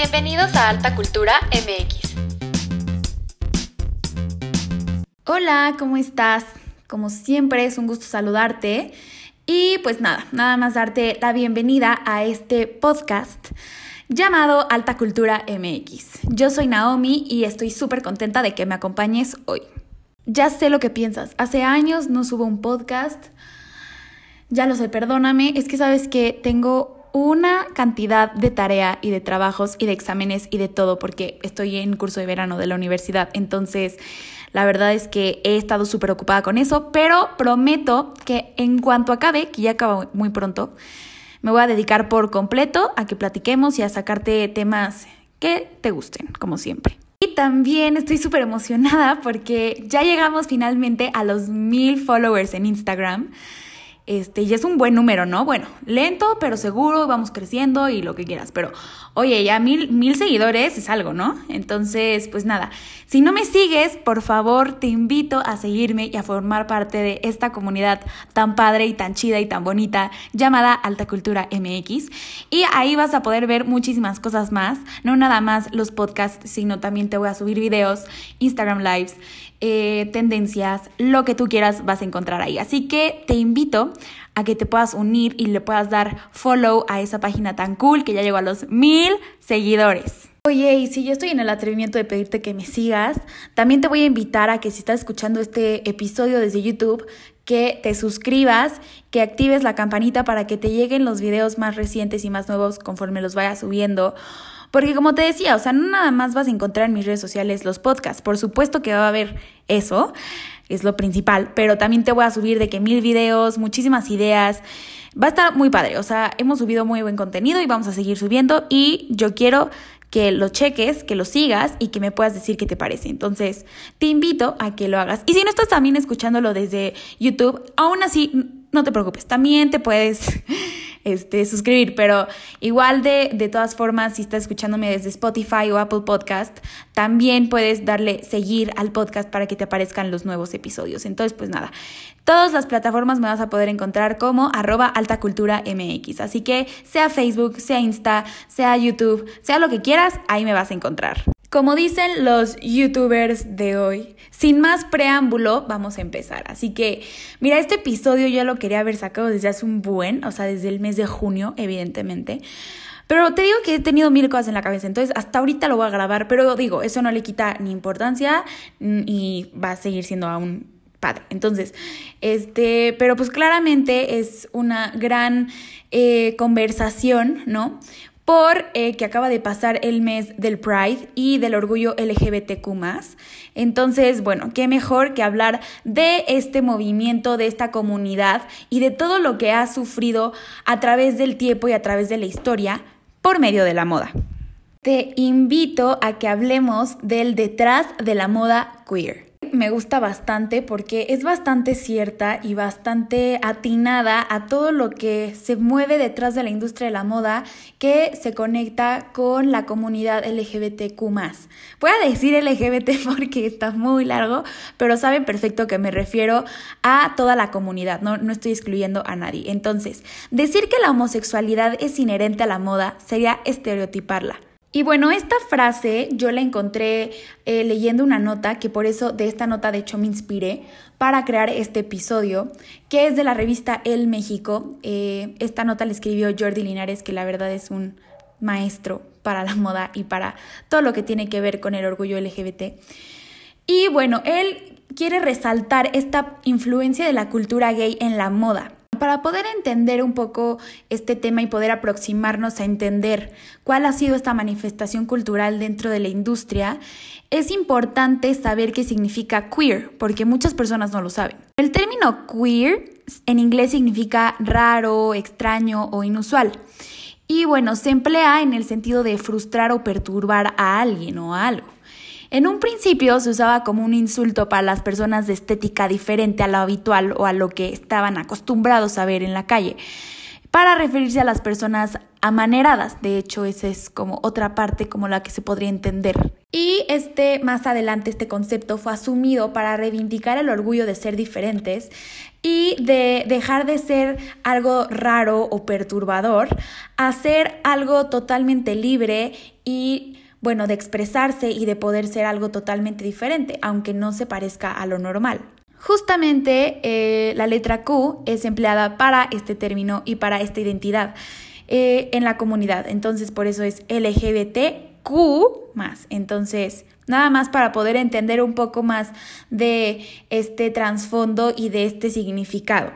Bienvenidos a Alta Cultura MX. Hola, ¿cómo estás? Como siempre es un gusto saludarte y pues nada, nada más darte la bienvenida a este podcast llamado Alta Cultura MX. Yo soy Naomi y estoy súper contenta de que me acompañes hoy. Ya sé lo que piensas, hace años no subo un podcast, ya lo sé, perdóname, es que sabes que tengo una cantidad de tarea y de trabajos y de exámenes y de todo porque estoy en curso de verano de la universidad. Entonces, la verdad es que he estado súper ocupada con eso, pero prometo que en cuanto acabe, que ya acaba muy pronto, me voy a dedicar por completo a que platiquemos y a sacarte temas que te gusten, como siempre. Y también estoy súper emocionada porque ya llegamos finalmente a los mil followers en Instagram. Este, y es un buen número, ¿no? Bueno, lento, pero seguro, vamos creciendo y lo que quieras. Pero, oye, ya mil, mil seguidores es algo, ¿no? Entonces, pues nada, si no me sigues, por favor, te invito a seguirme y a formar parte de esta comunidad tan padre y tan chida y tan bonita llamada Alta Cultura MX. Y ahí vas a poder ver muchísimas cosas más, no nada más los podcasts, sino también te voy a subir videos, Instagram Lives eh, tendencias, lo que tú quieras vas a encontrar ahí. Así que te invito a que te puedas unir y le puedas dar follow a esa página tan cool que ya llegó a los mil seguidores. Oye, y si yo estoy en el atrevimiento de pedirte que me sigas, también te voy a invitar a que si estás escuchando este episodio desde YouTube, que te suscribas, que actives la campanita para que te lleguen los videos más recientes y más nuevos conforme los vaya subiendo. Porque como te decía, o sea, no nada más vas a encontrar en mis redes sociales los podcasts. Por supuesto que va a haber eso, es lo principal, pero también te voy a subir de que mil videos, muchísimas ideas. Va a estar muy padre, o sea, hemos subido muy buen contenido y vamos a seguir subiendo y yo quiero que lo cheques, que lo sigas y que me puedas decir qué te parece. Entonces, te invito a que lo hagas. Y si no estás también escuchándolo desde YouTube, aún así, no te preocupes, también te puedes este, suscribir, pero igual de, de todas formas, si estás escuchándome desde Spotify o Apple Podcast, también puedes darle seguir al podcast para que te aparezcan los nuevos episodios. Entonces, pues nada, todas las plataformas me vas a poder encontrar como arroba altacultura mx. Así que sea Facebook, sea Insta, sea YouTube, sea lo que quieras, ahí me vas a encontrar. Como dicen los youtubers de hoy, sin más preámbulo, vamos a empezar. Así que, mira, este episodio ya lo quería haber sacado desde hace un buen, o sea, desde el mes de junio, evidentemente. Pero te digo que he tenido mil cosas en la cabeza, entonces hasta ahorita lo voy a grabar, pero digo, eso no le quita ni importancia y va a seguir siendo aún padre. Entonces, este, pero pues claramente es una gran eh, conversación, ¿no? Por eh, que acaba de pasar el mes del Pride y del orgullo LGBTQ. Entonces, bueno, qué mejor que hablar de este movimiento, de esta comunidad y de todo lo que ha sufrido a través del tiempo y a través de la historia por medio de la moda. Te invito a que hablemos del detrás de la moda queer me gusta bastante porque es bastante cierta y bastante atinada a todo lo que se mueve detrás de la industria de la moda que se conecta con la comunidad LGBTQ. Voy a decir LGBT porque está muy largo, pero saben perfecto que me refiero a toda la comunidad, no, no estoy excluyendo a nadie. Entonces, decir que la homosexualidad es inherente a la moda sería estereotiparla. Y bueno, esta frase yo la encontré eh, leyendo una nota, que por eso de esta nota de hecho me inspiré para crear este episodio, que es de la revista El México. Eh, esta nota la escribió Jordi Linares, que la verdad es un maestro para la moda y para todo lo que tiene que ver con el orgullo LGBT. Y bueno, él quiere resaltar esta influencia de la cultura gay en la moda. Para poder entender un poco este tema y poder aproximarnos a entender cuál ha sido esta manifestación cultural dentro de la industria, es importante saber qué significa queer, porque muchas personas no lo saben. El término queer en inglés significa raro, extraño o inusual. Y bueno, se emplea en el sentido de frustrar o perturbar a alguien o a algo. En un principio se usaba como un insulto para las personas de estética diferente a lo habitual o a lo que estaban acostumbrados a ver en la calle, para referirse a las personas amaneradas. De hecho, esa es como otra parte como la que se podría entender. Y este, más adelante, este concepto fue asumido para reivindicar el orgullo de ser diferentes y de dejar de ser algo raro o perturbador a ser algo totalmente libre y bueno, de expresarse y de poder ser algo totalmente diferente, aunque no se parezca a lo normal. Justamente eh, la letra Q es empleada para este término y para esta identidad eh, en la comunidad. Entonces, por eso es LGBTQ más. Entonces, nada más para poder entender un poco más de este trasfondo y de este significado.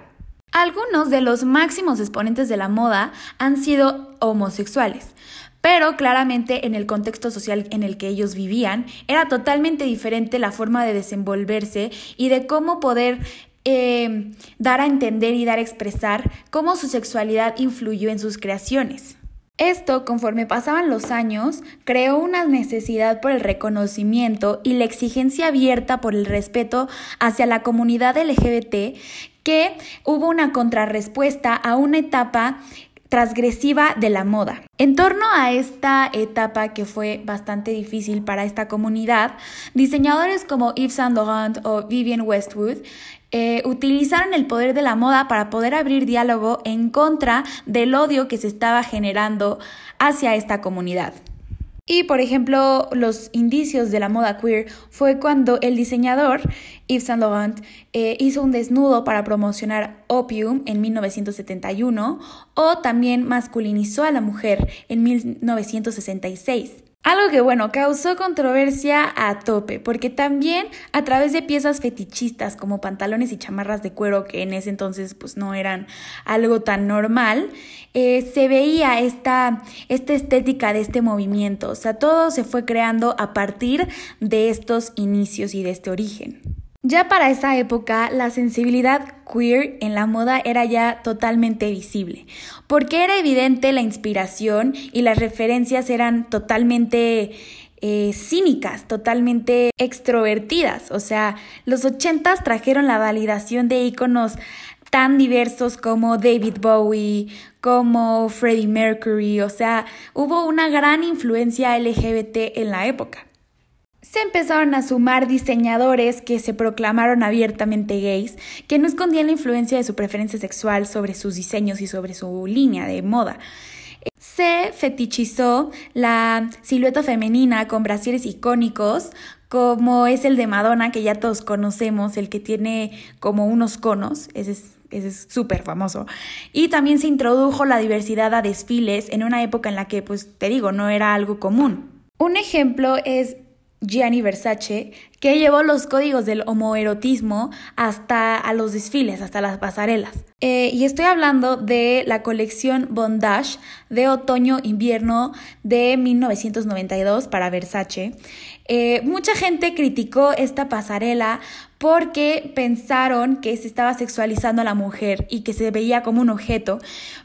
Algunos de los máximos exponentes de la moda han sido homosexuales pero claramente en el contexto social en el que ellos vivían era totalmente diferente la forma de desenvolverse y de cómo poder eh, dar a entender y dar a expresar cómo su sexualidad influyó en sus creaciones. Esto, conforme pasaban los años, creó una necesidad por el reconocimiento y la exigencia abierta por el respeto hacia la comunidad LGBT que hubo una contrarrespuesta a una etapa transgresiva de la moda. En torno a esta etapa que fue bastante difícil para esta comunidad, diseñadores como Yves Saint Laurent o Vivienne Westwood eh, utilizaron el poder de la moda para poder abrir diálogo en contra del odio que se estaba generando hacia esta comunidad. Y por ejemplo, los indicios de la moda queer fue cuando el diseñador Yves Saint Laurent eh, hizo un desnudo para promocionar Opium en 1971 o también masculinizó a la mujer en 1966. Algo que, bueno, causó controversia a tope, porque también a través de piezas fetichistas como pantalones y chamarras de cuero, que en ese entonces pues no eran algo tan normal, eh, se veía esta, esta estética de este movimiento. O sea, todo se fue creando a partir de estos inicios y de este origen. Ya para esa época, la sensibilidad queer en la moda era ya totalmente visible, porque era evidente la inspiración y las referencias eran totalmente eh, cínicas, totalmente extrovertidas. O sea, los ochentas trajeron la validación de íconos tan diversos como David Bowie, como Freddie Mercury, o sea, hubo una gran influencia LGBT en la época se empezaron a sumar diseñadores que se proclamaron abiertamente gays, que no escondían la influencia de su preferencia sexual sobre sus diseños y sobre su línea de moda. Se fetichizó la silueta femenina con brasieres icónicos, como es el de Madonna, que ya todos conocemos, el que tiene como unos conos, ese es súper famoso. Y también se introdujo la diversidad a desfiles en una época en la que, pues te digo, no era algo común. Un ejemplo es Gianni Versace, que llevó los códigos del homoerotismo hasta a los desfiles, hasta las pasarelas. Eh, y estoy hablando de la colección Bondage de otoño-invierno de 1992 para Versace. Eh, mucha gente criticó esta pasarela porque pensaron que se estaba sexualizando a la mujer y que se veía como un objeto,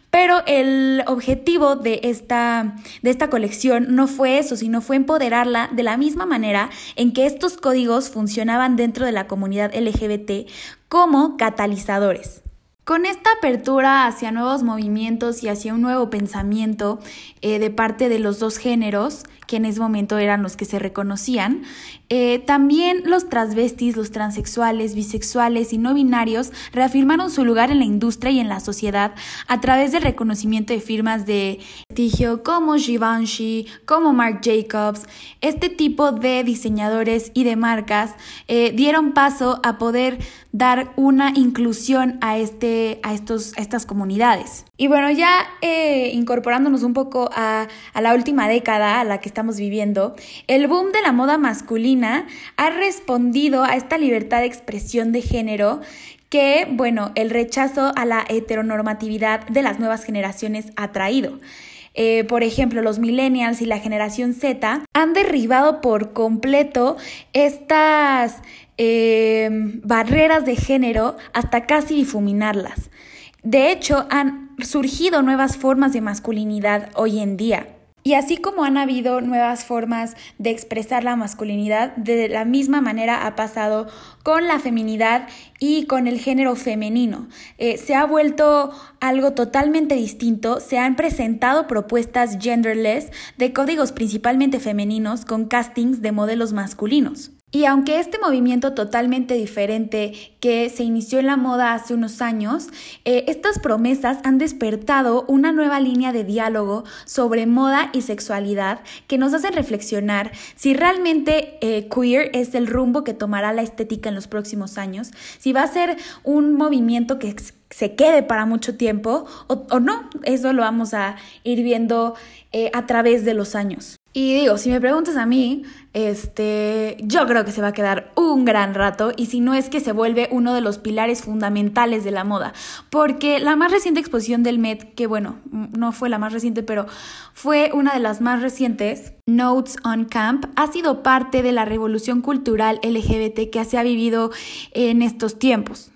pero el objetivo de esta, de esta colección no fue eso, sino fue empoderarla de la misma manera en que estos códigos funcionaban dentro de la comunidad LGBT como catalizadores. Con esta apertura hacia nuevos movimientos y hacia un nuevo pensamiento eh, de parte de los dos géneros, que en ese momento eran los que se reconocían. Eh, también los transvestis, los transexuales, bisexuales y no binarios reafirmaron su lugar en la industria y en la sociedad a través del reconocimiento de firmas de prestigio como Givenchy, como Marc Jacobs. Este tipo de diseñadores y de marcas eh, dieron paso a poder dar una inclusión a, este, a, estos, estas comunidades. Y bueno, ya eh, incorporándonos un poco a, a la última década a la que estamos viviendo, el boom de la moda masculina ha respondido a esta libertad de expresión de género que, bueno, el rechazo a la heteronormatividad de las nuevas generaciones ha traído. Eh, por ejemplo, los millennials y la generación Z han derribado por completo estas eh, barreras de género hasta casi difuminarlas. De hecho, han surgido nuevas formas de masculinidad hoy en día. Y así como han habido nuevas formas de expresar la masculinidad, de la misma manera ha pasado con la feminidad y con el género femenino. Eh, se ha vuelto algo totalmente distinto, se han presentado propuestas genderless de códigos principalmente femeninos con castings de modelos masculinos. Y aunque este movimiento totalmente diferente que se inició en la moda hace unos años, eh, estas promesas han despertado una nueva línea de diálogo sobre moda y sexualidad que nos hacen reflexionar si realmente eh, queer es el rumbo que tomará la estética en los próximos años, si va a ser un movimiento que se quede para mucho tiempo o, no, eso lo vamos a ir viendo eh, a través de los años. Y digo, si me preguntas a mí, este, yo creo que se va a quedar un gran rato y si no es que se vuelve uno de los pilares fundamentales de la moda, porque la más reciente exposición del Met, que bueno, no fue la más reciente, pero fue una de las más recientes, Notes on Camp, ha sido parte de la revolución cultural LGBT que se ha vivido en estos tiempos.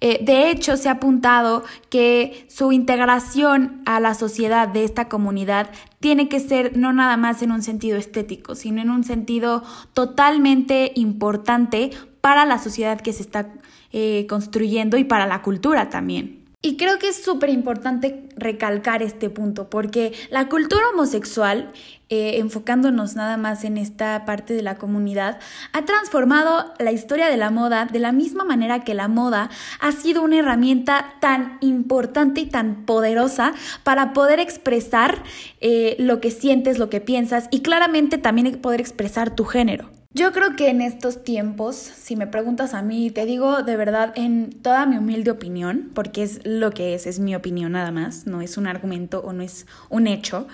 Eh, de hecho, se ha apuntado que su integración a la sociedad de esta comunidad tiene que ser no nada más en un sentido estético, sino en un sentido totalmente importante para la sociedad que se está eh, construyendo y para la cultura también. Y creo que es súper importante recalcar este punto, porque la cultura homosexual, eh, enfocándonos nada más en esta parte de la comunidad, ha transformado la historia de la moda de la misma manera que la moda ha sido una herramienta tan importante y tan poderosa para poder expresar eh, lo que sientes, lo que piensas y claramente también poder expresar tu género. Yo creo que en estos tiempos, si me preguntas a mí, te digo de verdad en toda mi humilde opinión, porque es lo que es, es mi opinión nada más, no es un argumento o no es un hecho,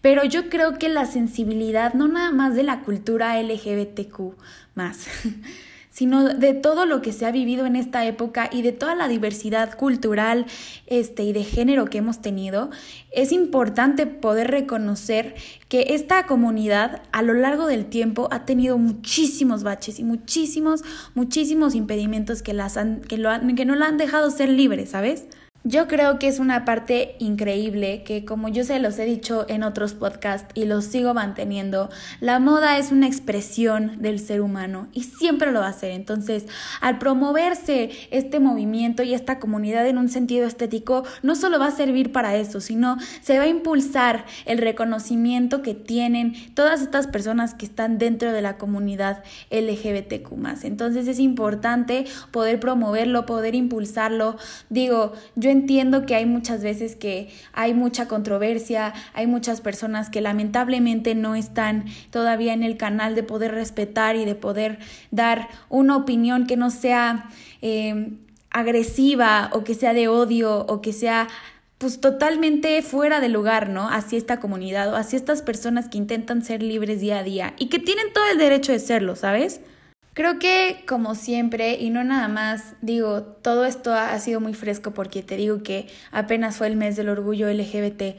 pero yo creo que la sensibilidad no nada más de la cultura LGBTQ más, sino de todo lo que se ha vivido en esta época y de toda la diversidad cultural este, y de género que hemos tenido, es importante poder reconocer que esta comunidad a lo largo del tiempo ha tenido muchísimos baches y muchísimos, muchísimos impedimentos que, las han, que, lo que no la han dejado ser libre, ¿sabes? Yo creo que es una parte increíble que como yo se los he dicho en otros podcasts y los sigo manteniendo, la moda es una expresión del ser humano y siempre lo va a ser. Entonces, al promoverse este movimiento y esta comunidad en un sentido estético, no solo va a servir para eso, sino se va a impulsar el reconocimiento que tienen todas estas personas que están dentro de la comunidad LGBTQ. Entonces es importante poder promoverlo, poder impulsarlo. Digo, yo entiendo que hay muchas veces que hay mucha controversia, hay muchas personas que lamentablemente no están todavía en el canal de poder respetar y de poder dar una opinión que no sea eh, agresiva o que sea de odio o que sea pues totalmente fuera de lugar, ¿no? Hacia esta comunidad o hacia estas personas que intentan ser libres día a día y que tienen todo el derecho de serlo, ¿sabes? Creo que como siempre, y no nada más, digo, todo esto ha sido muy fresco porque te digo que apenas fue el mes del orgullo LGBT,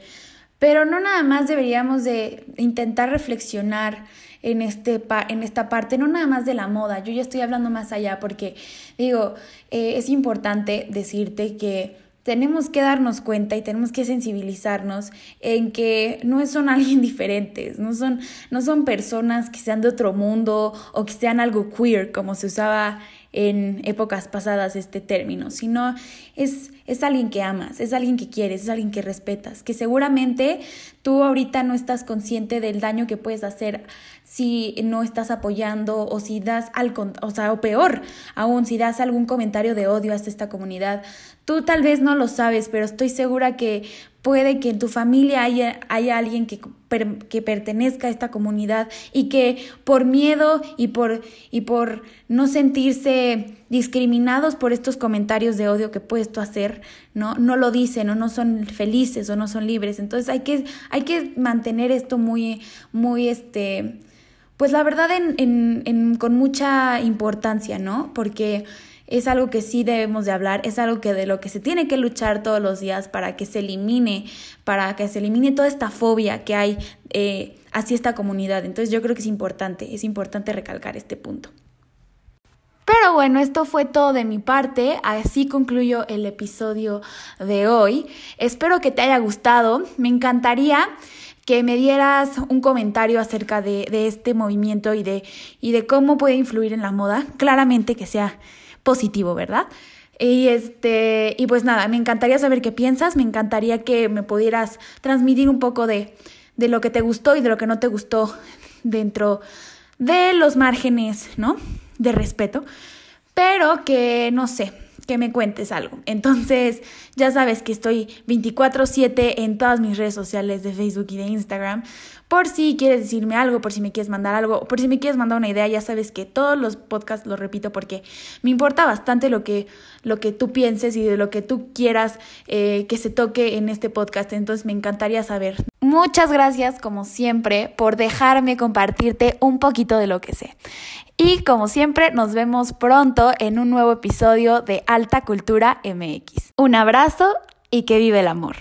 pero no nada más deberíamos de intentar reflexionar en, este en esta parte, no nada más de la moda, yo ya estoy hablando más allá porque digo, eh, es importante decirte que tenemos que darnos cuenta y tenemos que sensibilizarnos en que no son alguien diferentes, no son, no son personas que sean de otro mundo o que sean algo queer, como se usaba en épocas pasadas este término, sino es, es alguien que amas, es alguien que quieres, es alguien que respetas, que seguramente tú ahorita no estás consciente del daño que puedes hacer si no estás apoyando o si das algo, o sea, o peor aún, si das algún comentario de odio hacia esta comunidad. Tú tal vez no lo sabes, pero estoy segura que puede que en tu familia haya, haya alguien que, que, pertenezca a esta comunidad y que por miedo y por, y por no sentirse discriminados por estos comentarios de odio que puedes tú hacer, ¿no? No lo dicen o no son felices o no son libres. Entonces hay que, hay que mantener esto muy, muy, este, pues la verdad con mucha importancia, ¿no? Porque es algo que sí debemos de hablar, es algo que de lo que se tiene que luchar todos los días para que se elimine, para que se elimine toda esta fobia que hay eh, hacia esta comunidad. Entonces yo creo que es importante, es importante recalcar este punto. Pero bueno, esto fue todo de mi parte, así concluyo el episodio de hoy. Espero que te haya gustado, me encantaría que me dieras un comentario acerca de, de este movimiento y de, y de cómo puede influir en la moda. Claramente que sea positivo, ¿verdad? Y este, y pues nada, me encantaría saber qué piensas, me encantaría que me pudieras transmitir un poco de, de lo que te gustó y de lo que no te gustó dentro de los márgenes, ¿no? De respeto. Pero que no sé, que me cuentes algo. Entonces, ya sabes que estoy 24/7 en todas mis redes sociales de Facebook y de Instagram. Por si quieres decirme algo, por si me quieres mandar algo, por si me quieres mandar una idea, ya sabes que todos los podcasts los repito porque me importa bastante lo que, lo que tú pienses y de lo que tú quieras eh, que se toque en este podcast. Entonces me encantaría saber. Muchas gracias, como siempre, por dejarme compartirte un poquito de lo que sé. Y como siempre, nos vemos pronto en un nuevo episodio de Alta Cultura MX. Un abrazo y que vive el amor.